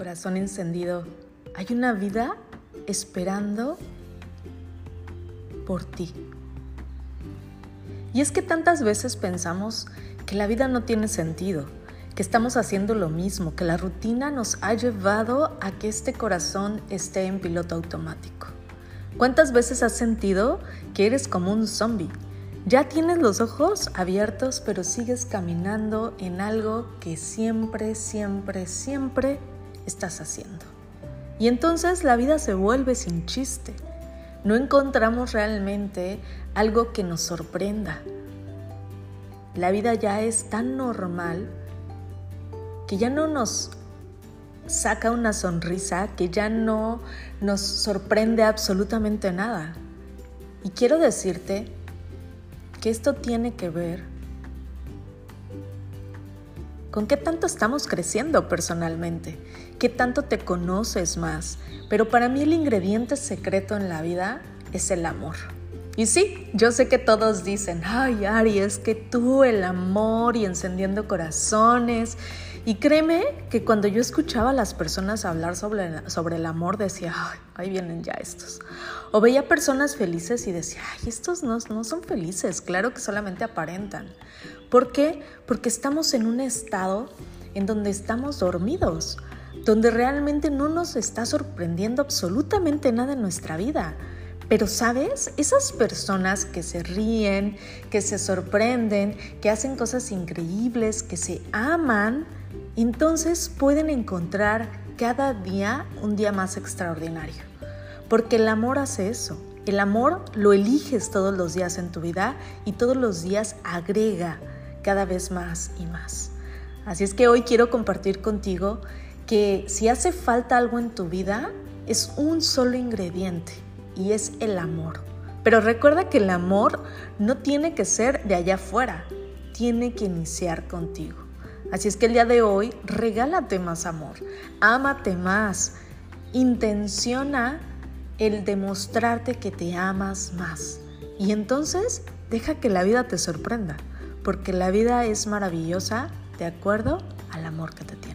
corazón encendido, hay una vida esperando por ti. Y es que tantas veces pensamos que la vida no tiene sentido, que estamos haciendo lo mismo, que la rutina nos ha llevado a que este corazón esté en piloto automático. ¿Cuántas veces has sentido que eres como un zombie? Ya tienes los ojos abiertos, pero sigues caminando en algo que siempre, siempre, siempre estás haciendo. Y entonces la vida se vuelve sin chiste. No encontramos realmente algo que nos sorprenda. La vida ya es tan normal que ya no nos saca una sonrisa, que ya no nos sorprende absolutamente nada. Y quiero decirte que esto tiene que ver con qué tanto estamos creciendo personalmente, qué tanto te conoces más. Pero para mí el ingrediente secreto en la vida es el amor. Y sí, yo sé que todos dicen, ay Ari, es que tú el amor y encendiendo corazones. Y créeme que cuando yo escuchaba a las personas hablar sobre, sobre el amor, decía, ay, ahí vienen ya estos. O veía personas felices y decía, ay, estos no, no son felices, claro que solamente aparentan. ¿Por qué? Porque estamos en un estado en donde estamos dormidos, donde realmente no nos está sorprendiendo absolutamente nada en nuestra vida. Pero sabes, esas personas que se ríen, que se sorprenden, que hacen cosas increíbles, que se aman, entonces pueden encontrar cada día un día más extraordinario. Porque el amor hace eso. El amor lo eliges todos los días en tu vida y todos los días agrega cada vez más y más. Así es que hoy quiero compartir contigo que si hace falta algo en tu vida, es un solo ingrediente y es el amor. Pero recuerda que el amor no tiene que ser de allá afuera, tiene que iniciar contigo. Así es que el día de hoy regálate más amor, ámate más, intenciona el demostrarte que te amas más. Y entonces deja que la vida te sorprenda, porque la vida es maravillosa de acuerdo al amor que te tiene.